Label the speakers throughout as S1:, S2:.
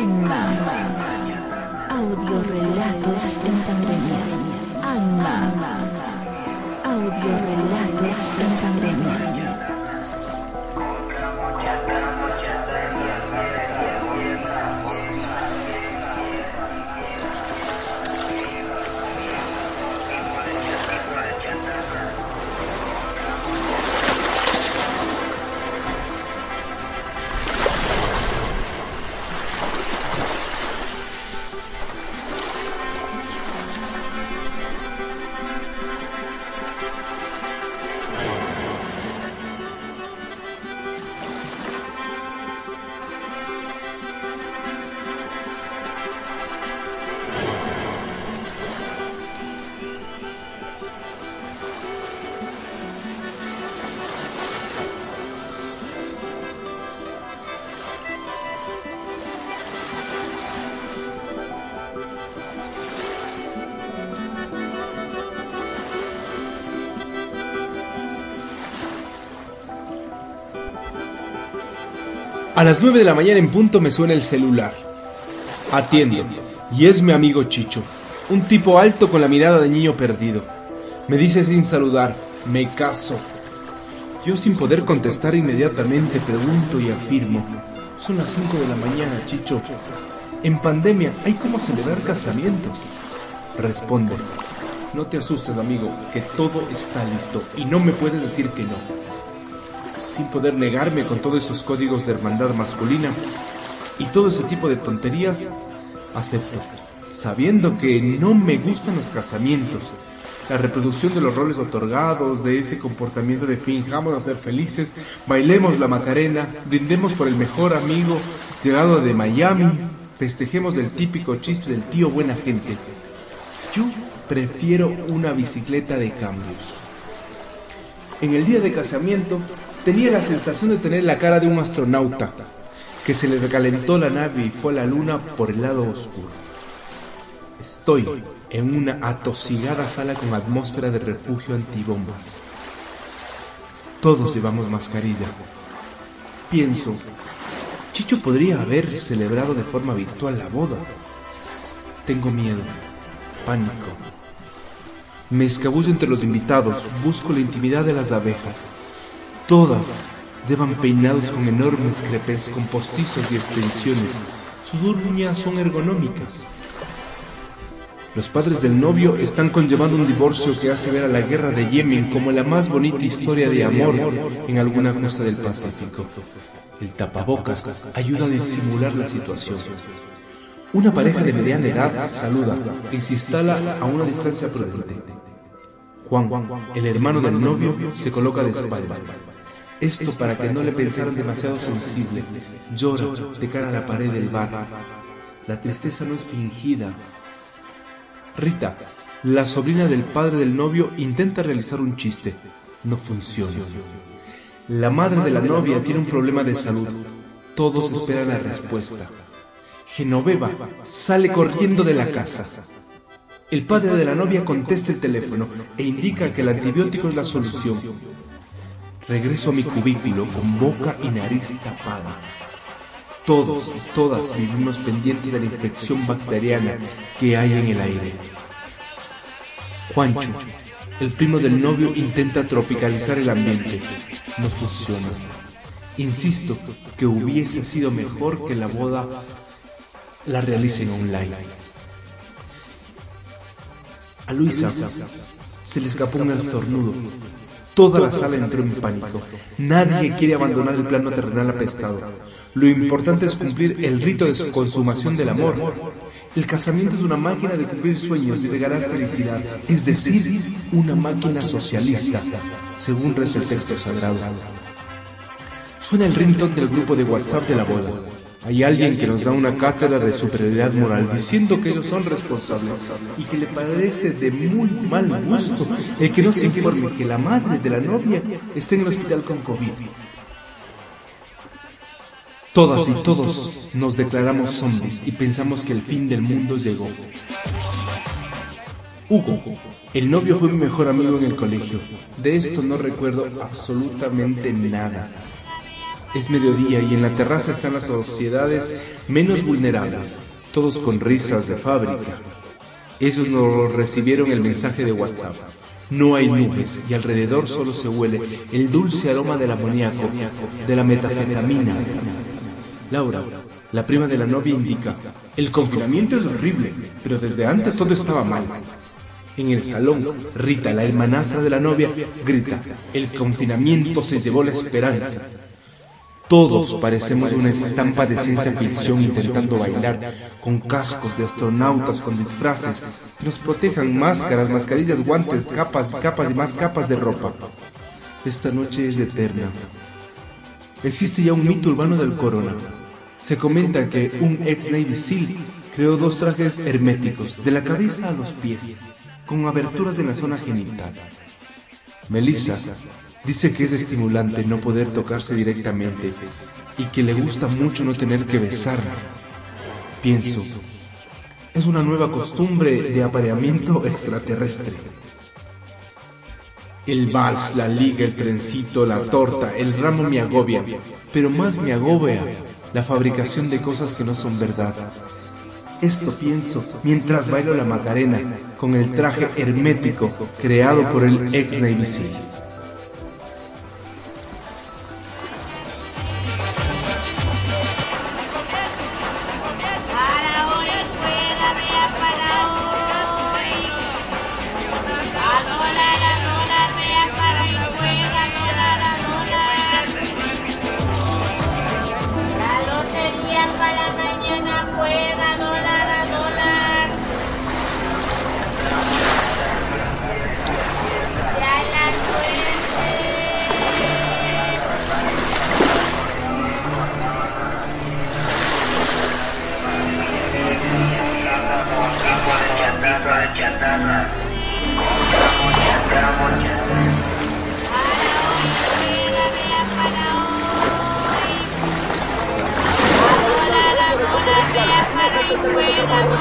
S1: Alma. Audiorelatos en pandemia. Alma. Audiorelatos en pandemia.
S2: A las 9 de la mañana en punto me suena el celular. Atiendo. Y es mi amigo Chicho, un tipo alto con la mirada de niño perdido. Me dice sin saludar, me caso. Yo sin poder contestar inmediatamente pregunto y afirmo, son las 5 de la mañana, Chicho. En pandemia hay como celebrar casamientos. Responde, no te asustes, amigo, que todo está listo y no me puedes decir que no. Sin poder negarme con todos esos códigos de hermandad masculina y todo ese tipo de tonterías, acepto, sabiendo que no me gustan los casamientos, la reproducción de los roles otorgados, de ese comportamiento de finjamos a ser felices, bailemos la Macarena, brindemos por el mejor amigo llegado de Miami, festejemos el típico chiste del tío buena gente. Yo prefiero una bicicleta de cambios. En el día de casamiento tenía la sensación de tener la cara de un astronauta que se le recalentó la nave y fue a la luna por el lado oscuro. Estoy en una atosigada sala con atmósfera de refugio antibombas. Todos llevamos mascarilla. Pienso, Chicho podría haber celebrado de forma virtual la boda. Tengo miedo, pánico. Me escabullo entre los invitados, busco la intimidad de las abejas. Todas llevan peinados con enormes crepes con postizos y extensiones. Sus uñas son ergonómicas. Los padres del novio están conllevando un divorcio que hace ver a la guerra de Yemen como la más bonita historia de amor en alguna costa del Pacífico. El tapabocas ayuda a disimular la situación. Una pareja de mediana edad saluda y se instala a una distancia prudente. Juan, el hermano del novio, se coloca de espalda. Esto para que no le pensaran demasiado sensible. Llora de cara a la pared del bar. La tristeza no es fingida. Rita, la sobrina del padre del novio, intenta realizar un chiste. No funciona. La madre de la novia tiene un problema de salud. Todos esperan la respuesta. Genoveva sale corriendo de la casa. El padre de la novia contesta el teléfono e indica que el antibiótico es la solución. Regreso a mi cubículo con boca y nariz tapada. Todos y todas vivimos pendientes de la infección bacteriana que hay en el aire. Juancho, el primo del novio, intenta tropicalizar el ambiente. No funciona. Insisto que hubiese sido mejor que la boda la realicen online. A Luisa se le escapó un estornudo. Toda la sala entró en pánico. Nadie quiere abandonar el plano terrenal apestado. Lo importante es cumplir el rito de consumación del amor. El casamiento es una máquina de cumplir sueños y regalar felicidad, es decir, una máquina socialista, según reza el texto sagrado. Suena el ringtone del grupo de WhatsApp de la boda. Hay alguien que nos da una cátedra de superioridad moral diciendo que ellos son responsables y que le parece de muy mal gusto el que no se informe que la madre de la novia está en el hospital con COVID. Todas y todos nos declaramos zombies y pensamos que el fin del mundo llegó. Hugo, el novio fue mi mejor amigo en el colegio. De esto no recuerdo absolutamente nada. Es mediodía y en la terraza están las sociedades menos vulnerables, todos con risas de fábrica. Esos nos recibieron el mensaje de WhatsApp. No hay nubes y alrededor solo se huele el dulce aroma del amoníaco, de la metafetamina. Laura, la prima de la novia, indica, el confinamiento es horrible, pero desde antes todo estaba mal. En el salón, Rita, la hermanastra de la novia, grita, el confinamiento se llevó la esperanza. Todos parecemos una estampa de ciencia ficción intentando bailar, con cascos de astronautas, con disfraces que nos protejan, máscaras, mascarillas, guantes, capas, capas y más capas de ropa. Esta noche es eterna. Existe ya un mito urbano del corona. Se comenta que un ex Navy SEAL creó dos trajes herméticos, de la cabeza a los pies, con aberturas en la zona genital. Melissa Dice que es estimulante no poder tocarse directamente y que le gusta mucho no tener que besar. Pienso, es una nueva costumbre de apareamiento extraterrestre. El vals, la liga, el trencito, la torta, el ramo me agobia, pero más me agobia la fabricación de cosas que no son verdad. Esto pienso mientras bailo la Macarena con el traje hermético creado por el ex Navy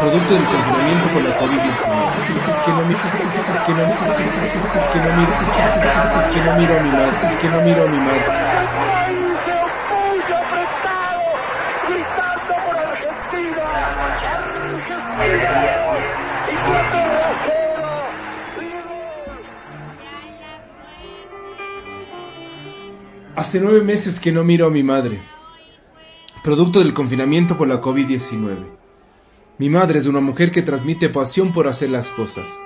S2: producto del confinamiento por la COVID-19. Es que no miro, es que no miro, es que no miro, es que no miro a mi madre, es que no miro a mi madre. Hace nueve meses que no miro a mi madre, producto del confinamiento por la COVID-19. Mi madre es una mujer que transmite pasión por hacer las cosas.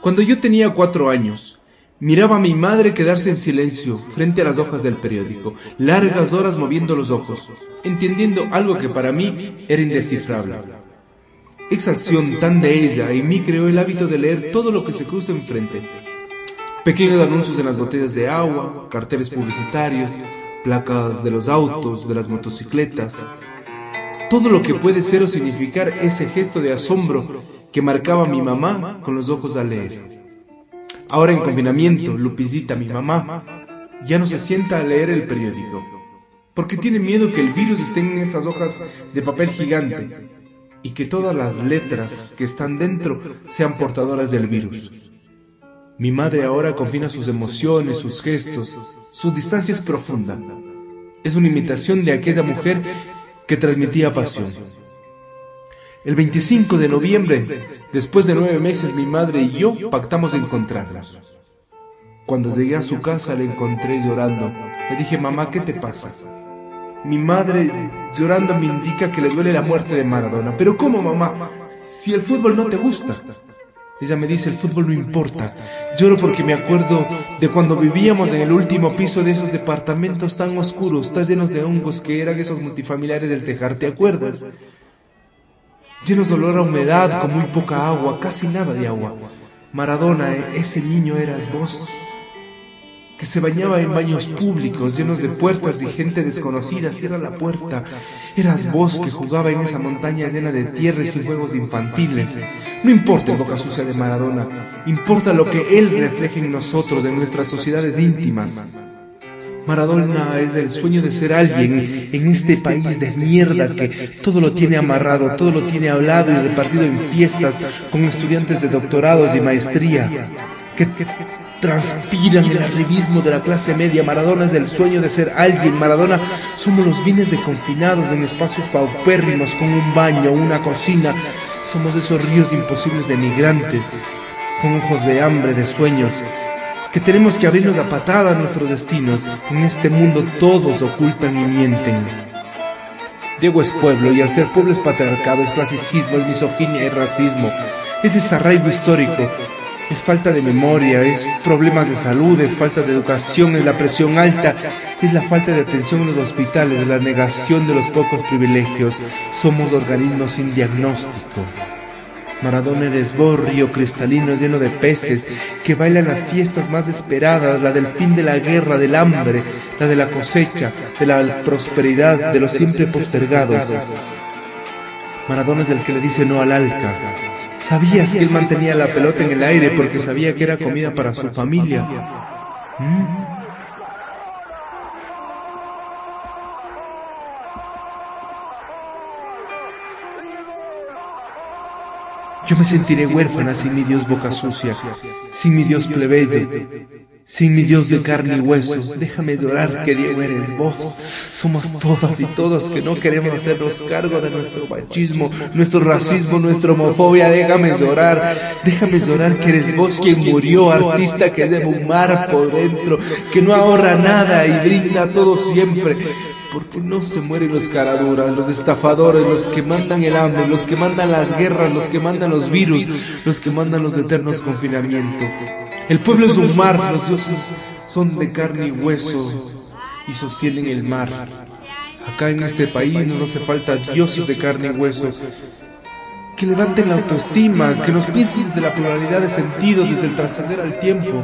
S2: Cuando yo tenía cuatro años, miraba a mi madre quedarse en silencio frente a las hojas del periódico, largas horas moviendo los ojos, entendiendo algo que para mí era indescifrable. Esa tan de ella en mí creó el hábito de leer todo lo que se cruza enfrente. Pequeños anuncios en las botellas de agua, carteles publicitarios, placas de los autos, de las motocicletas, todo lo que puede ser o significar ese gesto de asombro que marcaba mi mamá con los ojos al leer. Ahora en confinamiento, Lupicita, mi mamá, ya no se sienta a leer el periódico, porque tiene miedo que el virus esté en esas hojas de papel gigante y que todas las letras que están dentro sean portadoras del virus. Mi madre ahora confina sus emociones, sus gestos, su distancia es profunda. Es una imitación de aquella mujer que transmitía pasión. El 25 de noviembre, después de nueve meses, mi madre y yo pactamos encontrarnos. Cuando llegué a su casa le encontré llorando. Le dije, mamá, ¿qué te pasa? Mi madre llorando me indica que le duele la muerte de Maradona. Pero ¿cómo, mamá? Si el fútbol no te gusta. Ella me dice, el fútbol no importa. Lloro porque me acuerdo de cuando vivíamos en el último piso de esos departamentos tan oscuros, tan llenos de hongos que eran esos multifamiliares del Tejar, ¿te acuerdas? llenos de olor a humedad, con muy poca agua, casi nada de agua. Maradona, ese niño eras vos que se bañaba en baños públicos llenos de puertas y gente desconocida cierra la puerta. Eras vos que jugaba en esa montaña llena de tierra y juegos infantiles. No importa el boca sucia de Maradona, importa lo que él refleja en nosotros, en nuestras sociedades íntimas. Maradona es el sueño de ser alguien en este país de mierda que todo lo tiene amarrado, todo lo tiene hablado y repartido en fiestas con estudiantes de doctorados y maestría. Que, transpiran el arribismo de la clase media. Maradona es el sueño de ser alguien. Maradona somos los bienes de confinados en espacios paupérrimos con un baño, una cocina. Somos esos ríos imposibles de migrantes, con ojos de hambre, de sueños, que tenemos que abrirnos a patadas nuestros destinos. En este mundo todos ocultan y mienten. Diego es pueblo y al ser pueblo es patriarcado, es clasicismo, es misoginia, es racismo, es desarraigo histórico, es falta de memoria, es problemas de salud, es falta de educación, es la presión alta, es la falta de atención en los hospitales, la negación de los pocos privilegios. Somos organismos sin diagnóstico. Maradona eres río cristalino lleno de peces que bailan las fiestas más esperadas, la del fin de la guerra, del hambre, la de la cosecha, de la prosperidad, de los siempre postergados. Maradona es el que le dice no al alca, ¿Sabías que él mantenía la pelota en el aire porque sabía que era comida para su familia? ¿Mm? Yo me sentiré huérfana sin mi Dios boca sucia, sin mi Dios plebeyo, sin mi Dios de carne y hueso, déjame llorar que Diego eres vos. Somos todas y todos que no queremos hacernos cargo de nuestro machismo, nuestro racismo, nuestra homofobia. Déjame llorar, déjame llorar que eres vos quien murió, artista que debe un mar por dentro, que no ahorra nada y brinda todo siempre. Porque no se mueren los caraduras, los estafadores, los que mandan el hambre, los que mandan las guerras, los que mandan los virus, los que mandan los eternos confinamientos. El pueblo es un mar, los dioses son de carne y hueso y sostienen el mar. Acá en este país nos hace falta dioses de carne y hueso que levanten la autoestima, que nos piensen desde la pluralidad de sentido, desde el trascender al tiempo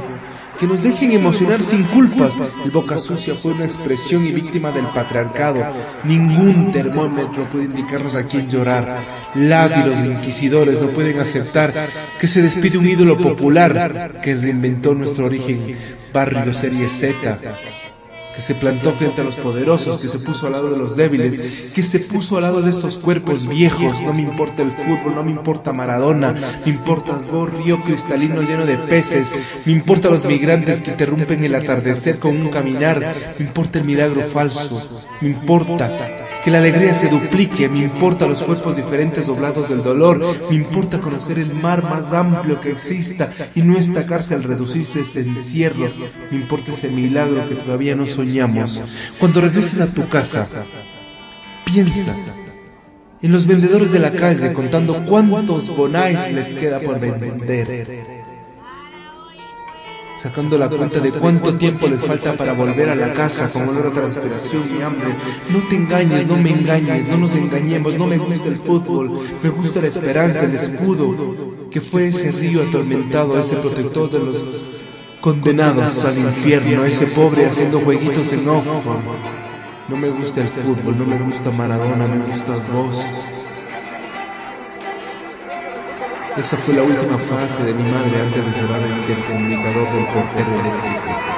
S2: que nos dejen emocionar sin culpas. El Boca Sucia fue una expresión y víctima del patriarcado. Ningún termómetro puede indicarnos a quién llorar. Las y los inquisidores no pueden aceptar que se despide un ídolo popular que reinventó nuestro origen. Barrio Serie Z que se plantó frente a los poderosos, que se puso al lado de los débiles, que se puso al lado de estos cuerpos viejos. No me importa el fútbol, no me importa Maradona, me importa vos, río cristalino lleno de peces, me importa los migrantes que interrumpen el atardecer con un caminar, me importa el milagro falso, me importa que la alegría se duplique, me importa los cuerpos diferentes doblados del dolor, me importa conocer el mar más amplio que exista y no esta cárcel reducirse a este encierro, me importa ese milagro que todavía no soñamos. Cuando regreses a tu casa, piensa en los vendedores de la calle contando cuántos bonais les queda por vender sacando la cuenta de cuánto tiempo les falta para volver a la casa con olor a transpiración y hambre. No te engañes, no me engañes, no nos engañemos, no me gusta el fútbol, me gusta la esperanza, el escudo, que fue ese río atormentado, ese protector de los condenados al infierno, ese pobre haciendo jueguitos en ojo. No me gusta el fútbol, no me gusta Maradona, me gustas vos. Esa fue la última frase de mi madre antes de cerrar el intercomunicador del portero eléctrico.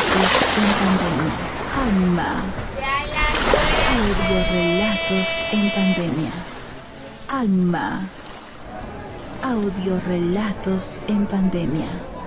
S1: Audiorelatos en pandemia. Alma. Audiorelatos en pandemia. Alma. Audiorelatos en pandemia.